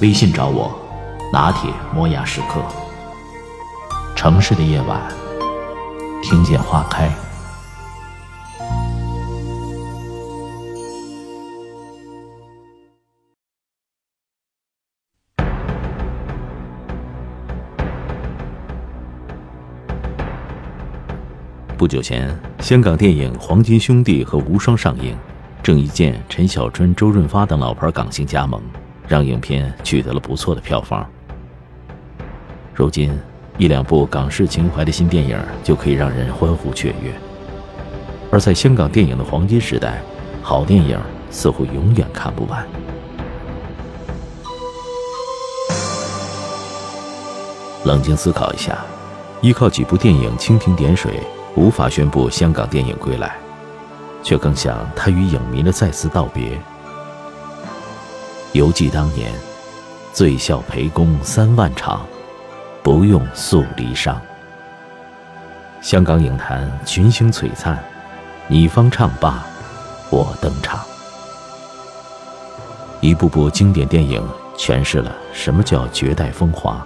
微信找我，拿铁磨牙时刻。城市的夜晚，听见花开。不久前，香港电影《黄金兄弟》和《无双》上映，郑伊健、陈小春、周润发等老牌港星加盟，让影片取得了不错的票房。如今，一两部港式情怀的新电影就可以让人欢呼雀跃。而在香港电影的黄金时代，好电影似乎永远看不完。冷静思考一下，依靠几部电影蜻蜓点水。无法宣布香港电影归来，却更像他与影迷的再次道别。犹记当年，醉笑陪公三万场，不用诉离殇。香港影坛群星璀璨，你方唱罢，我登场。一部部经典电影诠释了什么叫绝代风华。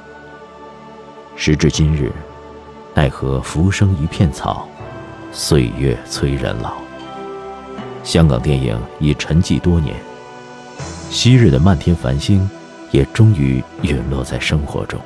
时至今日。奈何浮生一片草，岁月催人老。香港电影已沉寂多年，昔日的漫天繁星，也终于陨落在生活中。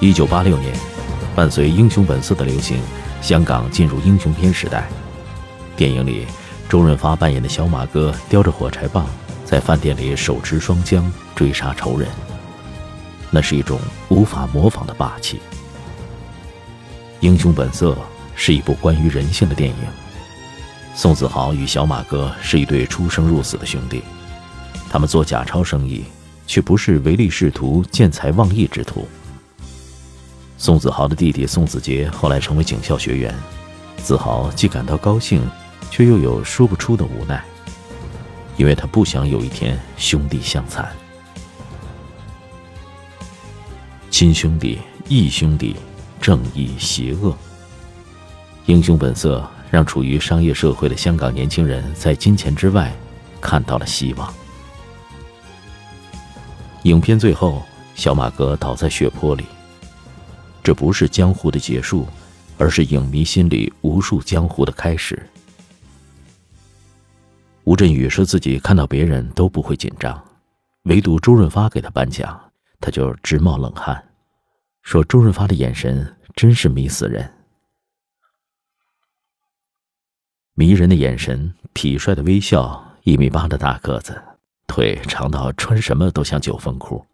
一九八六年，伴随《英雄本色》的流行，香港进入英雄片时代。电影里，周润发扮演的小马哥叼着火柴棒，在饭店里手持双枪追杀仇人，那是一种无法模仿的霸气。《英雄本色》是一部关于人性的电影。宋子豪与小马哥是一对出生入死的兄弟，他们做假钞生意，却不是唯利是图、见财忘义之徒。宋子豪的弟弟宋子杰后来成为警校学员，子豪既感到高兴，却又有说不出的无奈，因为他不想有一天兄弟相残。亲兄弟、义兄弟，正义、邪恶，英雄本色让处于商业社会的香港年轻人在金钱之外看到了希望。影片最后，小马哥倒在血泊里。这不是江湖的结束，而是影迷心里无数江湖的开始。吴镇宇说自己看到别人都不会紧张，唯独周润发给他颁奖，他就直冒冷汗，说周润发的眼神真是迷死人。迷人的眼神，痞帅的微笑，一米八的大个子，腿长到穿什么都像九分裤。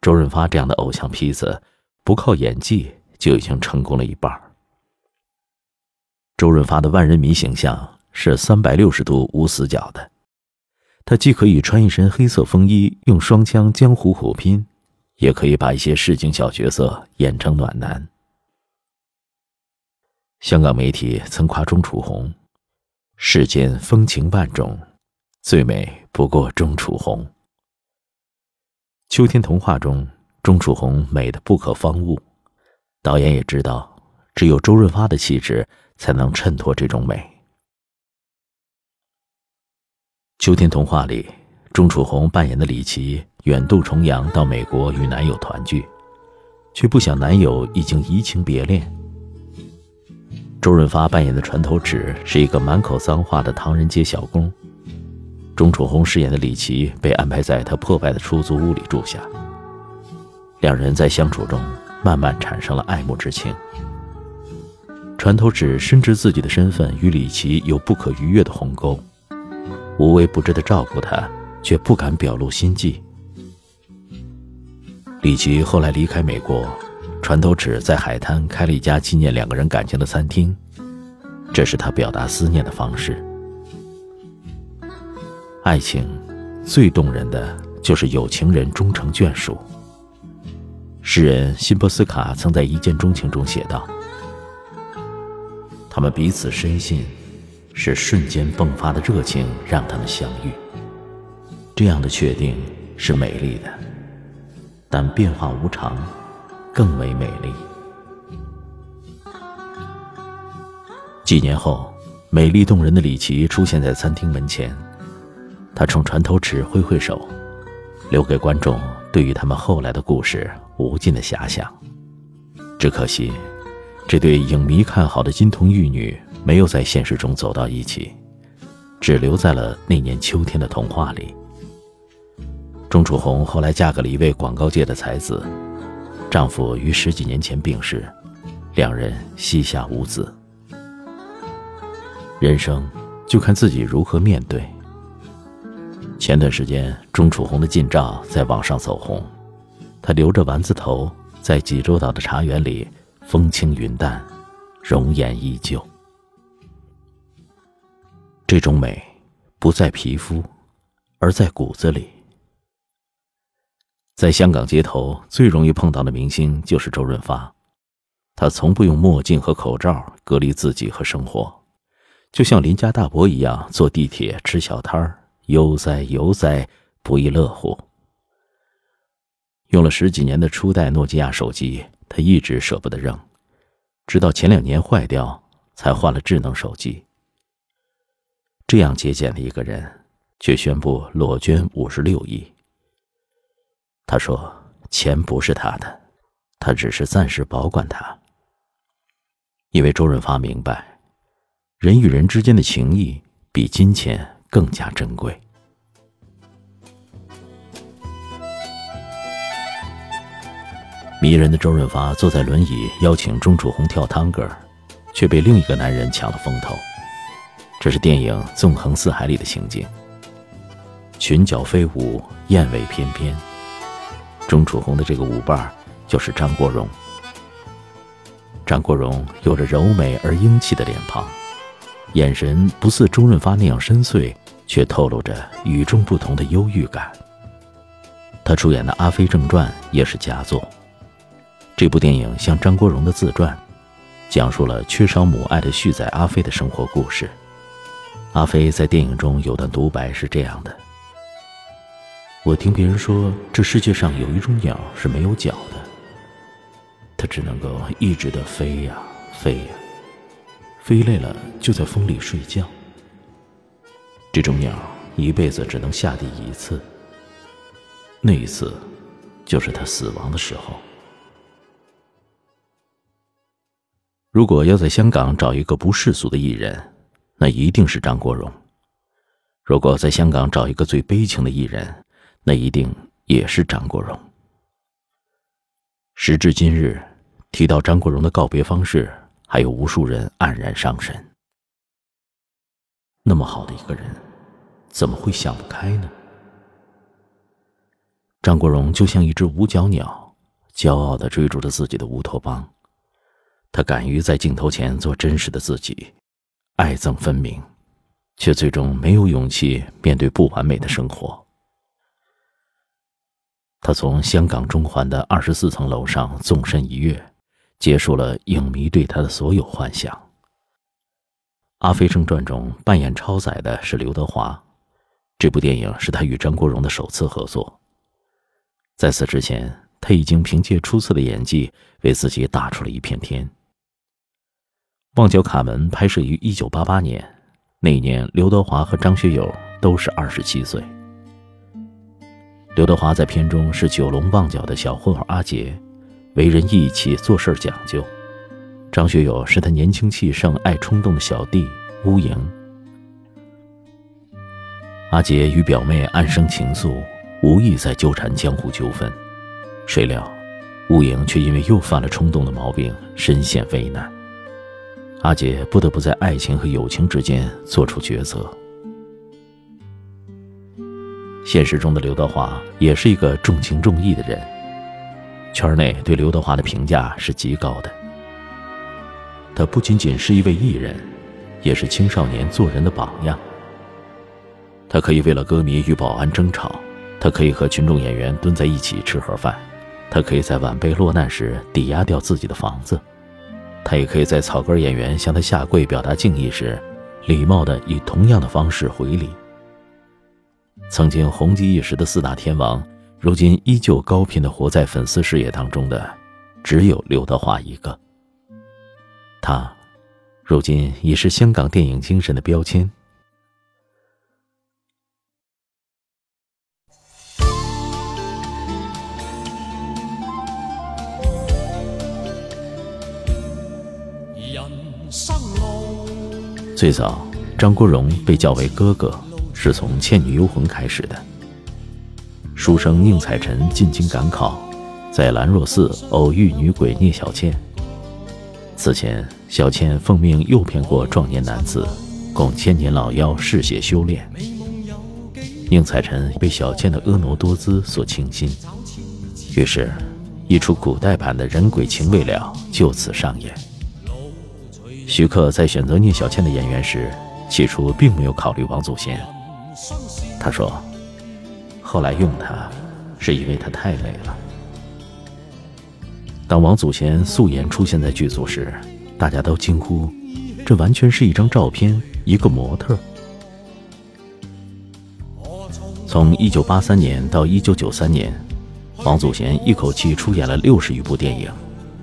周润发这样的偶像坯子。不靠演技就已经成功了一半。周润发的万人迷形象是三百六十度无死角的，他既可以穿一身黑色风衣用双枪江湖虎拼，也可以把一些市井小角色演成暖男。香港媒体曾夸钟楚红：“世间风情万种，最美不过钟楚红。”《秋天童话》中。钟楚红美的不可方物，导演也知道，只有周润发的气质才能衬托这种美。《秋天童话》里，钟楚红扮演的李琦远渡重洋到美国与男友团聚，却不想男友已经移情别恋。周润发扮演的船头尺是一个满口脏话的唐人街小工，钟楚红饰演的李琦被安排在他破败的出租屋里住下。两人在相处中慢慢产生了爱慕之情。船头尺深知自己的身份与李琦有不可逾越的鸿沟，无微不至的照顾他，却不敢表露心迹。李琦后来离开美国，船头尺在海滩开了一家纪念两个人感情的餐厅，这是他表达思念的方式。爱情，最动人的就是有情人终成眷属。诗人辛波斯卡曾在《一见钟情》中写道：“他们彼此深信，是瞬间迸发的热情让他们相遇。这样的确定是美丽的。”但变化无常，更为美丽。几年后，美丽动人的李琦出现在餐厅门前，他冲船头尺挥挥手，留给观众对于他们后来的故事无尽的遐想。只可惜，这对影迷看好的金童玉女没有在现实中走到一起，只留在了那年秋天的童话里。钟楚红后来嫁给了一位广告界的才子，丈夫于十几年前病逝，两人膝下无子。人生就看自己如何面对。前段时间，钟楚红的近照在网上走红，她留着丸子头，在济州岛的茶园里，风轻云淡，容颜依旧。这种美，不在皮肤，而在骨子里。在香港街头最容易碰到的明星就是周润发，他从不用墨镜和口罩隔离自己和生活，就像邻家大伯一样坐地铁吃小摊儿，悠哉悠哉，不亦乐乎。用了十几年的初代诺基亚手机，他一直舍不得扔，直到前两年坏掉，才换了智能手机。这样节俭的一个人，却宣布裸捐五十六亿。他说：“钱不是他的，他只是暂时保管它。因为周润发明白，人与人之间的情谊比金钱更加珍贵。”迷人的周润发坐在轮椅邀请钟楚红跳探戈，却被另一个男人抢了风头。这是电影《纵横四海》里的情景：裙角飞舞，燕尾翩翩。钟楚红的这个舞伴就是张国荣。张国荣有着柔美而英气的脸庞，眼神不似周润发那样深邃，却透露着与众不同的忧郁感。他出演的《阿飞正传》也是佳作。这部电影像张国荣的自传，讲述了缺少母爱的旭仔阿飞的生活故事。阿飞在电影中有段独白是这样的。我听别人说，这世界上有一种鸟是没有脚的，它只能够一直的飞呀飞呀，飞累了就在风里睡觉。这种鸟一辈子只能下地一次，那一次就是它死亡的时候。如果要在香港找一个不世俗的艺人，那一定是张国荣；如果在香港找一个最悲情的艺人，那一定也是张国荣。时至今日，提到张国荣的告别方式，还有无数人黯然伤神。那么好的一个人，怎么会想不开呢？张国荣就像一只五脚鸟，骄傲的追逐着自己的乌托邦。他敢于在镜头前做真实的自己，爱憎分明，却最终没有勇气面对不完美的生活。他从香港中环的二十四层楼上纵身一跃，结束了影迷对他的所有幻想。《阿飞正传》中扮演超载的是刘德华，这部电影是他与张国荣的首次合作。在此之前，他已经凭借出色的演技为自己打出了一片天。《旺角卡门》拍摄于一九八八年，那一年刘德华和张学友都是二十七岁。刘德华在片中是九龙旺角的小混混阿杰，为人义气，做事讲究。张学友是他年轻气盛、爱冲动的小弟乌蝇。阿杰与表妹暗生情愫，无意在纠缠江湖纠纷，谁料乌蝇却因为又犯了冲动的毛病，深陷危难。阿杰不得不在爱情和友情之间做出抉择。现实中的刘德华也是一个重情重义的人，圈内对刘德华的评价是极高的。他不仅仅是一位艺人，也是青少年做人的榜样。他可以为了歌迷与保安争吵，他可以和群众演员蹲在一起吃盒饭，他可以在晚辈落难时抵押掉自己的房子。他也可以在草根演员向他下跪表达敬意时，礼貌的以同样的方式回礼。曾经红极一时的四大天王，如今依旧高频的活在粉丝视野当中的，只有刘德华一个。他，如今已是香港电影精神的标签。最早，张国荣被叫为哥哥，是从《倩女幽魂》开始的。书生宁采臣进京赶考，在兰若寺偶遇女鬼聂小倩。此前，小倩奉命诱骗过壮年男子，供千年老妖嗜血修炼。宁采臣被小倩的婀娜多姿所倾心，于是，一出古代版的人鬼情未了就此上演。徐克在选择聂小倩的演员时，起初并没有考虑王祖贤。他说：“后来用她，是因为她太美了。”当王祖贤素颜出现在剧组时，大家都惊呼：“这完全是一张照片，一个模特。”从1983年到1993年，王祖贤一口气出演了六十余部电影，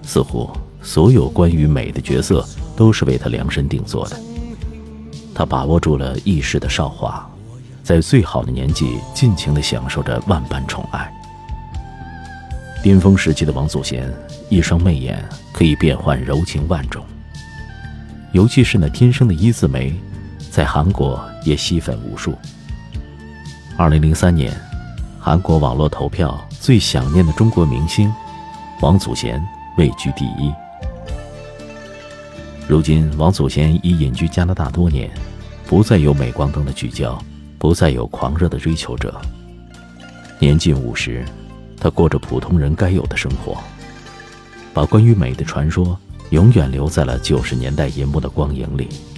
似乎所有关于美的角色。都是为他量身定做的。他把握住了一世的韶华，在最好的年纪尽情地享受着万般宠爱。巅峰时期的王祖贤，一双媚眼可以变换柔情万种，尤其是那天生的一字眉，在韩国也吸粉无数。二零零三年，韩国网络投票最想念的中国明星，王祖贤位居第一。如今，王祖贤已隐居加拿大多年，不再有镁光灯的聚焦，不再有狂热的追求者。年近五十，他过着普通人该有的生活，把关于美的传说永远留在了九十年代银幕的光影里。《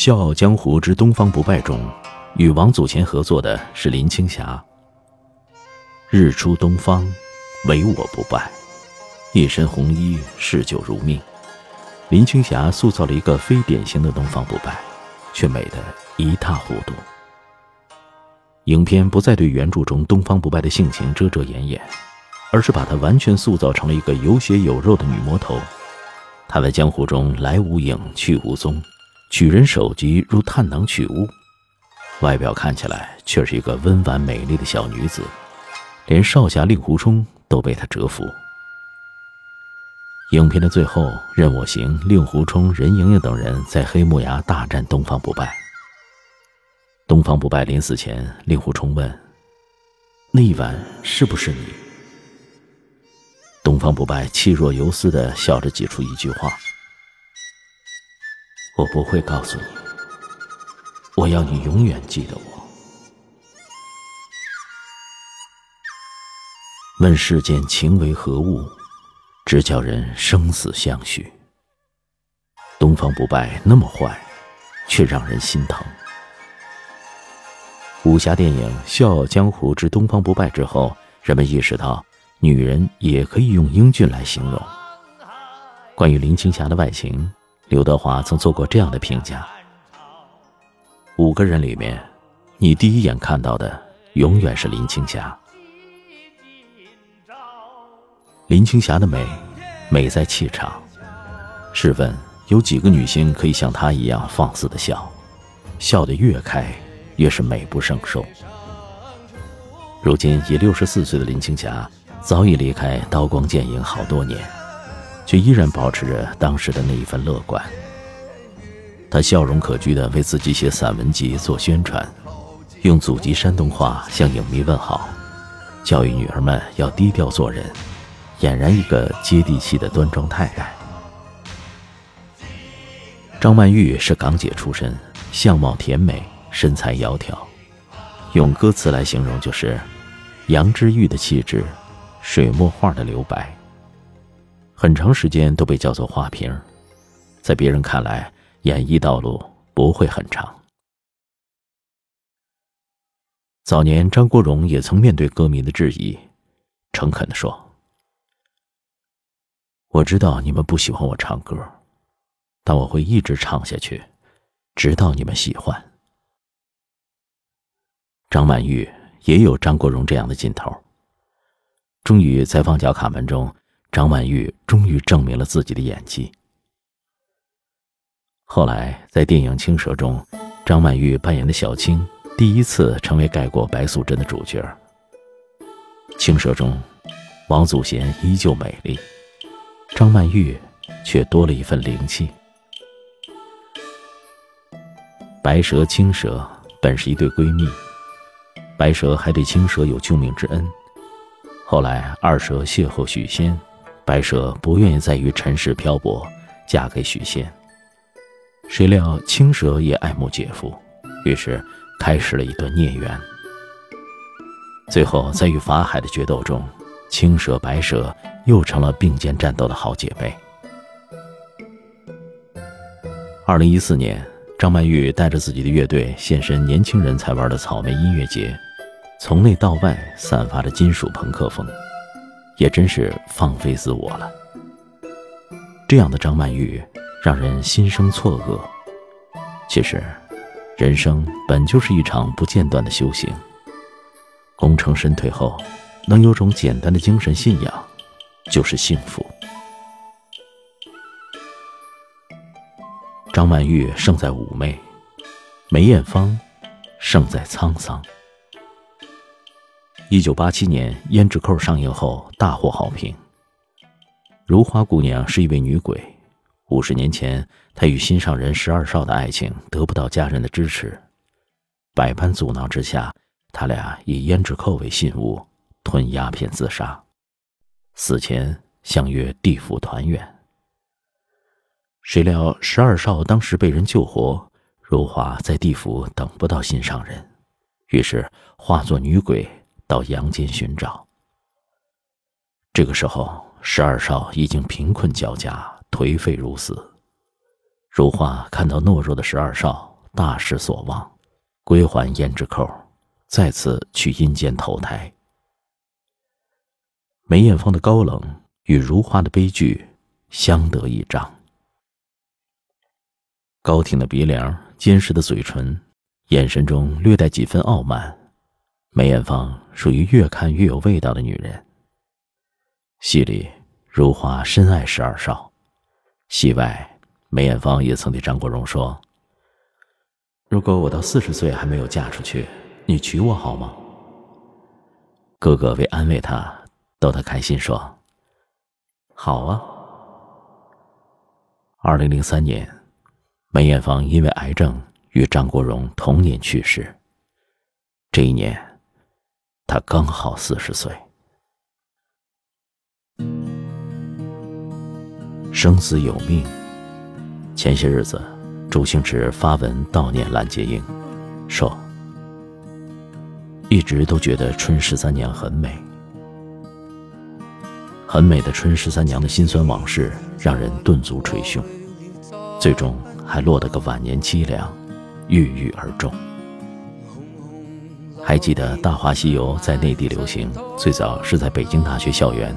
笑傲江湖之东方不败》中，与王祖贤合作的是林青霞。日出东方，唯我不败，一身红衣，嗜酒如命。林青霞塑造了一个非典型的东方不败，却美得一塌糊涂。影片不再对原著中东方不败的性情遮遮掩掩，而是把她完全塑造成了一个有血有肉的女魔头。她在江湖中来无影去无踪。取人首级如探囊取物，外表看起来却是一个温婉美丽的小女子，连少侠令狐冲都被她折服。影片的最后，任我行、令狐冲、任盈盈等人在黑木崖大战东方不败。东方不败临死前，令狐冲问：“那一晚是不是你？”东方不败气若游丝的笑着挤出一句话。我不会告诉你，我要你永远记得我。问世间情为何物，直叫人生死相许。东方不败那么坏，却让人心疼。武侠电影《笑傲江湖之东方不败》之后，人们意识到，女人也可以用英俊来形容。关于林青霞的外形。刘德华曾做过这样的评价：五个人里面，你第一眼看到的永远是林青霞。林青霞的美，美在气场。试问，有几个女星可以像她一样放肆的笑？笑得越开，越是美不胜收。如今已六十四岁的林青霞，早已离开刀光剑影好多年，却依然保持着当时的那一份乐观。他笑容可掬地为自己写散文集做宣传，用祖籍山东话向影迷问好，教育女儿们要低调做人，俨然一个接地气的端庄太太。张曼玉是港姐出身，相貌甜美，身材窈窕，用歌词来形容就是杨之玉的气质，水墨画的留白。很长时间都被叫做花瓶，在别人看来，演艺道路不会很长。早年张国荣也曾面对歌迷的质疑，诚恳地说：“我知道你们不喜欢我唱歌。”但我会一直唱下去，直到你们喜欢。张曼玉也有张国荣这样的劲头。终于在《旺角卡门》中，张曼玉终于证明了自己的演技。后来在电影《青蛇》中，张曼玉扮演的小青第一次成为盖过白素贞的主角。《青蛇》中，王祖贤依旧美丽，张曼玉却多了一份灵气。白蛇、青蛇本是一对闺蜜，白蛇还对青蛇有救命之恩。后来二蛇邂逅许仙，白蛇不愿意再与尘世漂泊，嫁给许仙。谁料青蛇也爱慕姐夫，于是开始了一段孽缘。最后在与法海的决斗中，青蛇、白蛇又成了并肩战斗的好姐妹。二零一四年。张曼玉带着自己的乐队现身年轻人才玩的草莓音乐节，从内到外散发着金属朋克风，也真是放飞自我了。这样的张曼玉让人心生错愕。其实，人生本就是一场不间断的修行。功成身退后，能有种简单的精神信仰，就是幸福。张曼玉胜在妩媚，梅艳芳胜在沧桑。一九八七年《胭脂扣》上映后大获好评。如花姑娘是一位女鬼，五十年前她与心上人十二少的爱情得不到家人的支持，百般阻挠之下，他俩以胭脂扣为信物，吞鸦片自杀，死前相约地府团圆。谁料十二少当时被人救活，如花在地府等不到心上人，于是化作女鬼到阳间寻找。这个时候，十二少已经贫困交加，颓废如死。如花看到懦弱的十二少，大失所望，归还胭脂扣，再次去阴间投胎。梅艳芳的高冷与如花的悲剧相得益彰。高挺的鼻梁，坚实的嘴唇，眼神中略带几分傲慢。梅艳芳属于越看越有味道的女人。戏里，如花深爱十二少；戏外，梅艳芳也曾对张国荣说：“如果我到四十岁还没有嫁出去，你娶我好吗？”哥哥为安慰她，逗她开心说：“好啊。”二零零三年。梅艳芳因为癌症与张国荣同年去世。这一年，他刚好四十岁。生死有命。前些日子，周星驰发文悼念蓝洁瑛，说：“一直都觉得春十三娘很美，很美的春十三娘的辛酸往事，让人顿足捶胸。最终。”还落得个晚年凄凉，郁郁而终。还记得《大话西游》在内地流行，最早是在北京大学校园。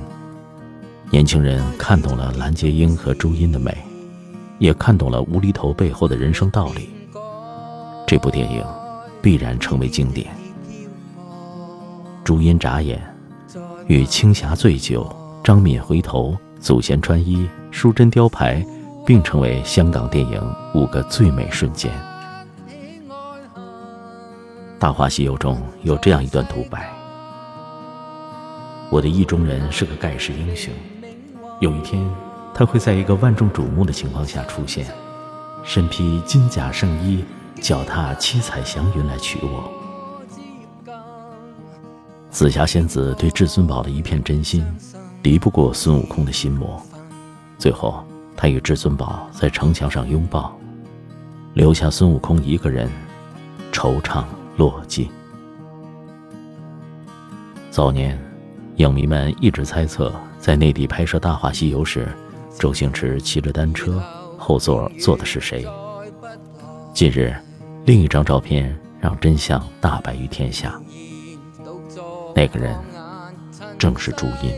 年轻人看懂了蓝洁瑛和朱茵的美，也看懂了无厘头背后的人生道理。这部电影必然成为经典。朱茵眨眼，与青霞醉酒、张敏回头、祖贤穿衣、淑珍雕牌。并成为香港电影五个最美瞬间。大话西游》中有这样一段独白：“我的意中人是个盖世英雄，有一天他会在一个万众瞩目的情况下出现，身披金甲圣衣，脚踏七彩祥云来娶我。”紫霞仙子对至尊宝的一片真心，敌不过孙悟空的心魔。最后，他与至尊宝在城墙上拥抱，留下孙悟空一个人，惆怅落尽。早年，影迷们一直猜测，在内地拍摄《大话西游》时，周星驰骑着单车，后座坐的是谁？近日，另一张照片让真相大白于天下。那个人正是朱茵。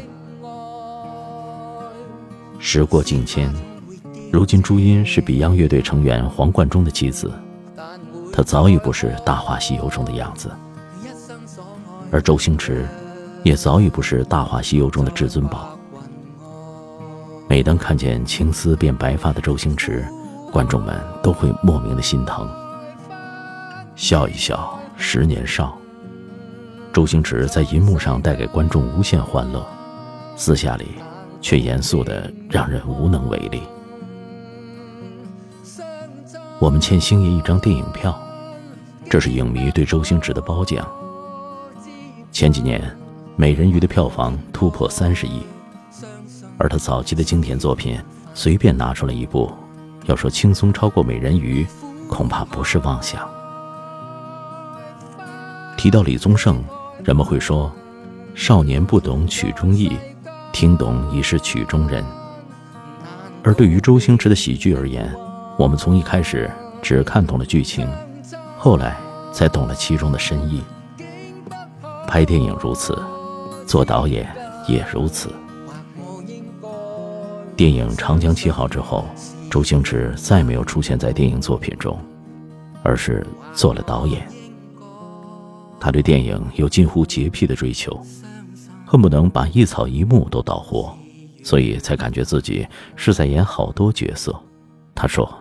时过境迁，如今朱茵是 Beyond 乐队成员黄贯中的妻子，他早已不是《大话西游》中的样子，而周星驰也早已不是《大话西游》中的至尊宝。每当看见青丝变白发的周星驰，观众们都会莫名的心疼。笑一笑，十年少。周星驰在银幕上带给观众无限欢乐，私下里却严肃的让人无能为力。我们欠星爷一张电影票，这是影迷对周星驰的褒奖。前几年，《美人鱼》的票房突破三十亿，而他早期的经典作品随便拿出来一部，要说轻松超过《美人鱼》，恐怕不是妄想。提到李宗盛。人们会说：“少年不懂曲中意，听懂已是曲中人。”而对于周星驰的喜剧而言，我们从一开始只看懂了剧情，后来才懂了其中的深意。拍电影如此，做导演也如此。电影《长江七号》之后，周星驰再没有出现在电影作品中，而是做了导演。他对电影有近乎洁癖的追求，恨不能把一草一木都导活，所以才感觉自己是在演好多角色。他说：“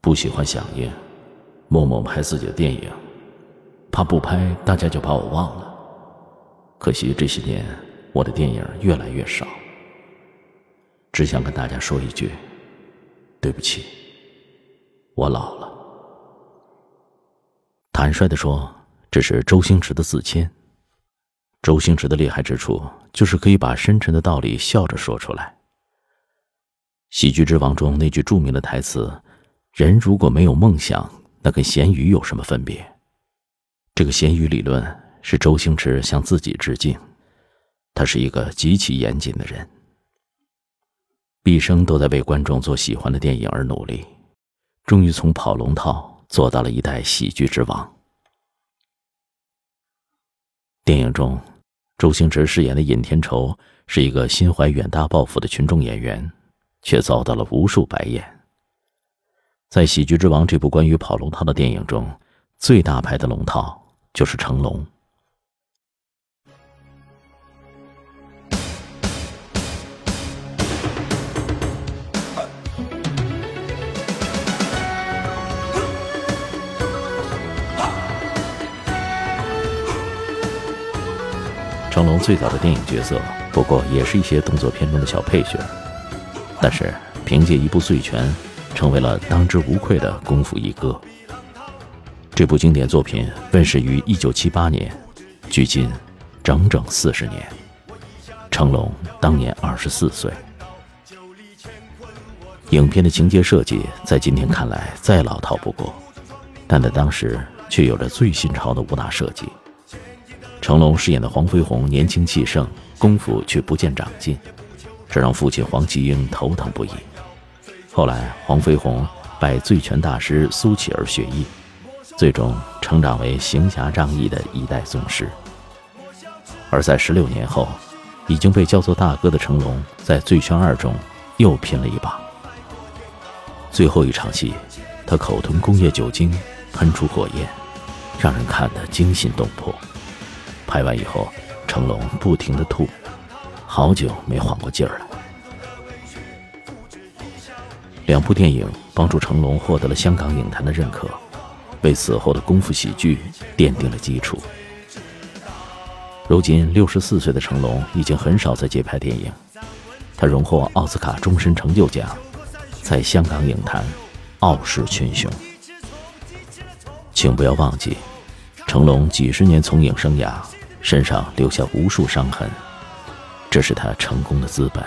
不喜欢响应，默默拍自己的电影，怕不拍大家就把我忘了。可惜这些年我的电影越来越少。只想跟大家说一句，对不起，我老了。”坦率的说，这是周星驰的自谦。周星驰的厉害之处，就是可以把深沉的道理笑着说出来。喜剧之王中那句著名的台词：“人如果没有梦想，那跟咸鱼有什么分别？”这个咸鱼理论是周星驰向自己致敬。他是一个极其严谨的人，毕生都在为观众做喜欢的电影而努力，终于从跑龙套。做到了一代喜剧之王。电影中，周星驰饰演的尹天仇是一个心怀远大抱负的群众演员，却遭到了无数白眼。在《喜剧之王》这部关于跑龙套的电影中，最大牌的龙套就是成龙。成龙最早的电影角色，不过也是一些动作片中的小配角，但是凭借一部《醉拳》，成为了当之无愧的功夫一哥。这部经典作品问世于1978年，距今整整四十年。成龙当年二十四岁。影片的情节设计在今天看来再老套不过，但在当时却有着最新潮的武打设计。成龙饰演的黄飞鸿年轻气盛，功夫却不见长进，这让父亲黄麒英头疼不已。后来，黄飞鸿拜醉拳大师苏乞儿学艺，最终成长为行侠仗义的一代宗师。而在十六年后，已经被叫做大哥的成龙，在《醉拳二》中又拼了一把。最后一场戏，他口吞工业酒精，喷出火焰，让人看得惊心动魄。拍完以后，成龙不停的吐，好久没缓过劲儿了。两部电影帮助成龙获得了香港影坛的认可，为此后的功夫喜剧奠定了基础。如今六十四岁的成龙已经很少再接拍电影，他荣获奥斯卡终身成就奖，在香港影坛傲视群雄。请不要忘记，成龙几十年从影生涯，身上留下无数伤痕，这是他成功的资本。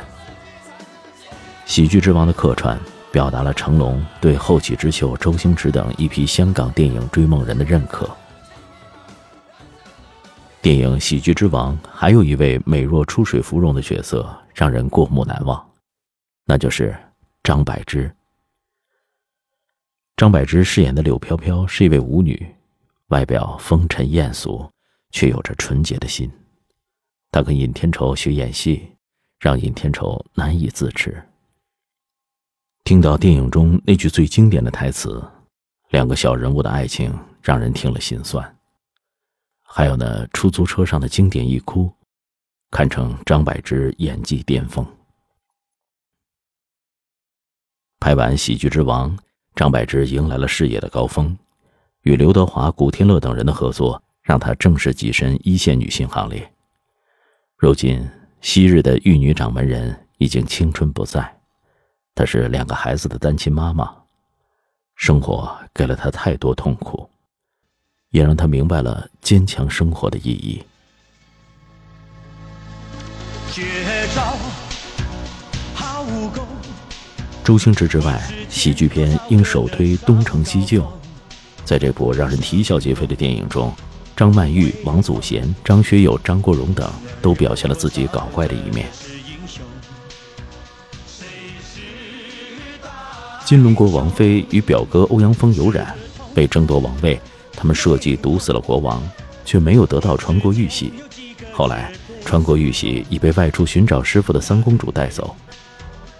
喜剧之王的客串，表达了成龙对后起之秀周星驰等一批香港电影追梦人的认可。电影《喜剧之王》还有一位美若出水芙蓉的角色，让人过目难忘，那就是张柏芝。张柏芝饰演的柳飘飘是一位舞女，外表风尘艳俗，却有着纯洁的心。她跟尹天仇学演戏，让尹天仇难以自持。听到电影中那句最经典的台词，两个小人物的爱情让人听了心酸。还有那出租车上的经典一哭，堪称张柏芝演技巅峰。拍完《喜剧之王》，张柏芝迎来了事业的高峰，与刘德华、古天乐等人的合作，让她正式跻身一线女星行列。如今，昔日的玉女掌门人已经青春不在。她是两个孩子的单亲妈妈，生活给了她太多痛苦，也让她明白了坚强生活的意义。周星驰之外，喜剧片应首推《东成西就》。在这部让人啼笑皆非的电影中，张曼玉、王祖贤、张学友、张国荣等都表现了自己搞怪的一面。金龙国王妃与表哥欧阳锋有染，被争夺王位。他们设计毒死了国王，却没有得到传国玉玺。后来，传国玉玺已被外出寻找师傅的三公主带走。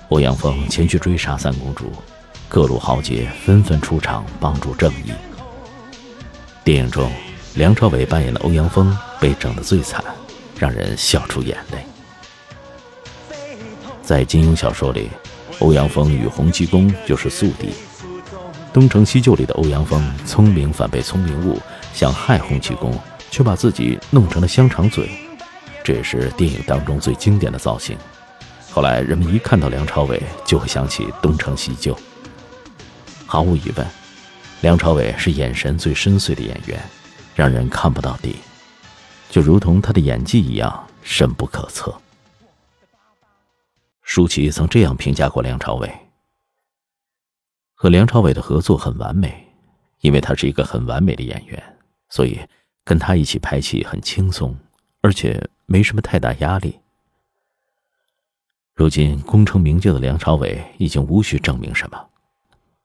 欧阳锋前去追杀三公主，各路豪杰纷纷出场帮助正义。电影中，梁朝伟扮演的欧阳锋被整得最惨，让人笑出眼泪。在金庸小说里。欧阳锋与洪七公就是宿敌，《东成西就》里的欧阳锋聪明反被聪明误，想害洪七公，却把自己弄成了香肠嘴，这也是电影当中最经典的造型。后来人们一看到梁朝伟，就会想起《东成西就》。毫无疑问，梁朝伟是眼神最深邃的演员，让人看不到底，就如同他的演技一样深不可测。舒淇曾这样评价过梁朝伟：“和梁朝伟的合作很完美，因为他是一个很完美的演员，所以跟他一起拍戏很轻松，而且没什么太大压力。”如今功成名就的梁朝伟已经无需证明什么，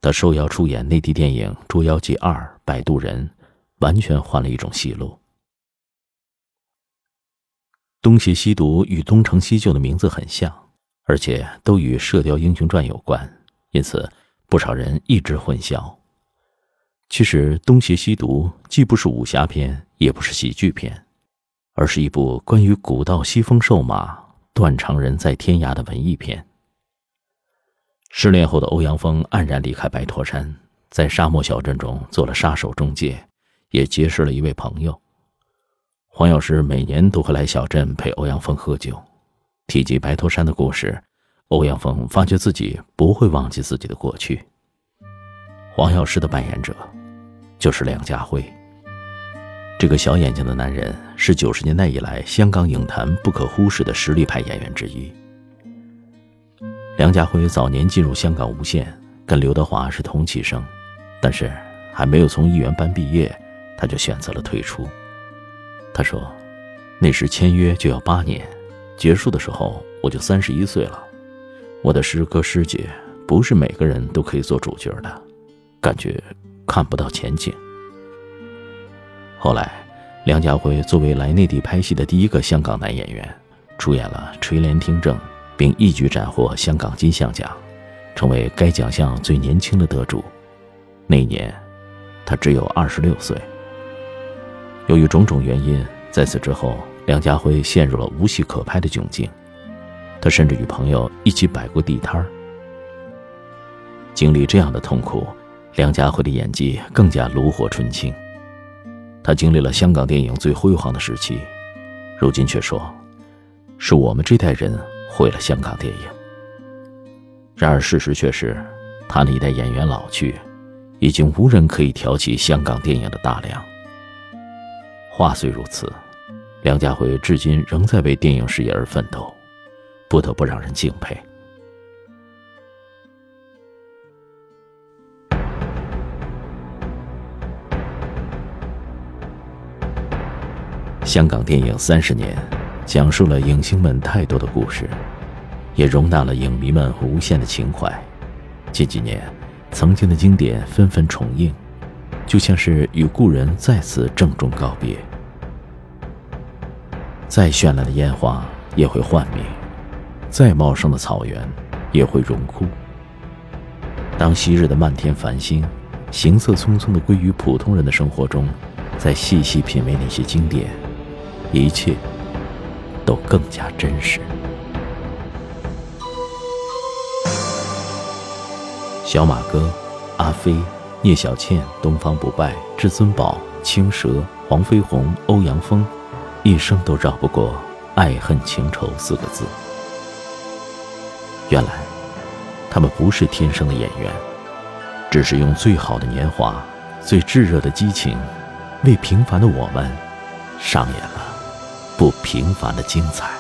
他受邀出演内地电影《捉妖记二》《摆渡人》，完全换了一种戏路。东邪西毒与东成西就的名字很像。而且都与《射雕英雄传》有关，因此不少人一直混淆。其实，《东邪西毒》既不是武侠片，也不是喜剧片，而是一部关于古道西风瘦马、断肠人在天涯的文艺片。失恋后的欧阳锋黯然离开白驼山，在沙漠小镇中做了杀手中介，也结识了一位朋友。黄药师每年都会来小镇陪欧阳锋喝酒。提及白驼山的故事，欧阳锋发觉自己不会忘记自己的过去。黄药师的扮演者就是梁家辉。这个小眼睛的男人是九十年代以来香港影坛不可忽视的实力派演员之一。梁家辉早年进入香港无线，跟刘德华是同期生，但是还没有从艺员班毕业，他就选择了退出。他说，那时签约就要八年。结束的时候，我就三十一岁了。我的师哥师姐不是每个人都可以做主角的，感觉看不到前景。后来，梁家辉作为来内地拍戏的第一个香港男演员，出演了《垂帘听政》，并一举斩获香港金像奖，成为该奖项最年轻的得主。那年，他只有二十六岁。由于种种原因，在此之后。梁家辉陷入了无戏可拍的窘境，他甚至与朋友一起摆过地摊儿。经历这样的痛苦，梁家辉的演技更加炉火纯青。他经历了香港电影最辉煌的时期，如今却说，是我们这代人毁了香港电影。然而事实却是，他那一代演员老去，已经无人可以挑起香港电影的大梁。话虽如此，梁家辉至今仍在为电影事业而奋斗，不得不让人敬佩。香港电影三十年，讲述了影星们太多的故事，也容纳了影迷们无限的情怀。近几年，曾经的经典纷纷重映，就像是与故人再次郑重告别。再绚烂的烟花也会幻灭，再茂盛的草原也会荣枯。当昔日的漫天繁星，行色匆匆的归于普通人的生活中，再细细品味那些经典。一切都更加真实。小马哥、阿飞、聂小倩、东方不败、至尊宝、青蛇、黄飞鸿、欧阳锋，一生都绕不过爱恨情仇四个字。原来，他们不是天生的演员，只是用最好的年华、最炙热的激情，为平凡的我们上演了。不平凡的精彩。